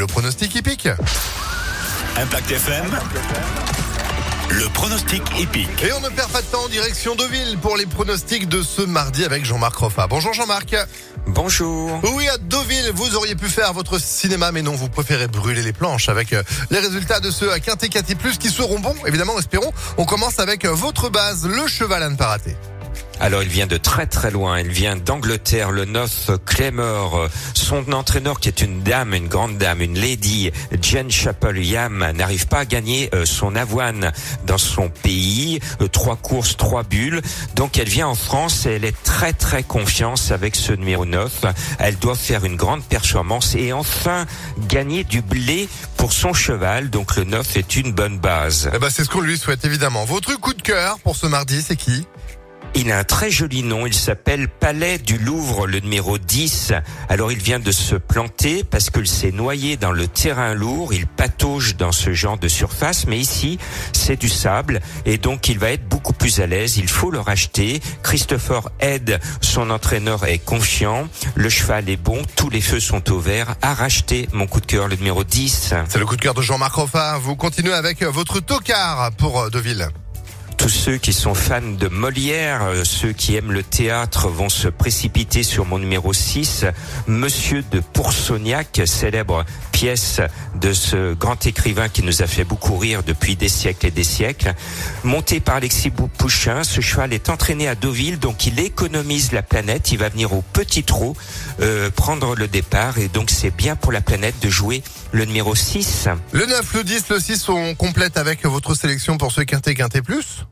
le pronostic hippique. Impact FM. Le pronostic épique. Et on ne perd pas de temps, direction Deauville pour les pronostics de ce mardi avec Jean-Marc Roffa. Bonjour Jean-Marc. Bonjour. Oui, à Deauville, vous auriez pu faire votre cinéma, mais non, vous préférez brûler les planches avec euh, les résultats de ce Quintet Quintet Plus qui seront bons, évidemment, espérons. On commence avec euh, votre base, le cheval à ne pas rater. Alors il vient de très très loin, il vient d'Angleterre, le 9 Claymore. Son entraîneur qui est une dame, une grande dame, une lady, Jen Chappell-Yam, n'arrive pas à gagner euh, son avoine dans son pays. Euh, trois courses, trois bulles. Donc elle vient en France et elle est très très confiante avec ce numéro 9. Elle doit faire une grande performance et enfin gagner du blé pour son cheval. Donc le 9 est une bonne base. Eh ben, c'est ce qu'on lui souhaite évidemment. Votre coup de cœur pour ce mardi, c'est qui? Il a un très joli nom, il s'appelle Palais du Louvre, le numéro 10. Alors il vient de se planter parce qu'il s'est noyé dans le terrain lourd, il patauge dans ce genre de surface, mais ici c'est du sable et donc il va être beaucoup plus à l'aise, il faut le racheter. Christopher aide, son entraîneur est confiant, le cheval est bon, tous les feux sont au vert. À racheter mon coup de cœur, le numéro 10. C'est le coup de cœur de Jean-Marc Roffa. Vous continuez avec votre tocard pour euh, Deauville. Tous ceux qui sont fans de Molière, euh, ceux qui aiment le théâtre vont se précipiter sur mon numéro 6, Monsieur de Poursognac, célèbre pièce de ce grand écrivain qui nous a fait beaucoup rire depuis des siècles et des siècles. Monté par Alexis Pouchin, ce cheval est entraîné à Deauville, donc il économise la planète, il va venir au petit trot euh, prendre le départ et donc c'est bien pour la planète de jouer le numéro 6. Le 9, le 10, le 6, on complète avec votre sélection pour ce Quintet Quintet Plus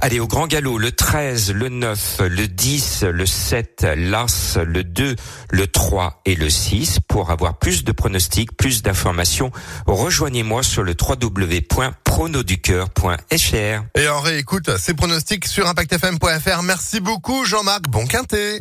Allez, au grand galop, le 13, le 9, le 10, le 7, l'As, le 2, le 3 et le 6. Pour avoir plus de pronostics, plus d'informations, rejoignez-moi sur le www.pronoducœur.fr. Et on réécoute ces pronostics sur impactfm.fr. Merci beaucoup Jean-Marc, bon quintet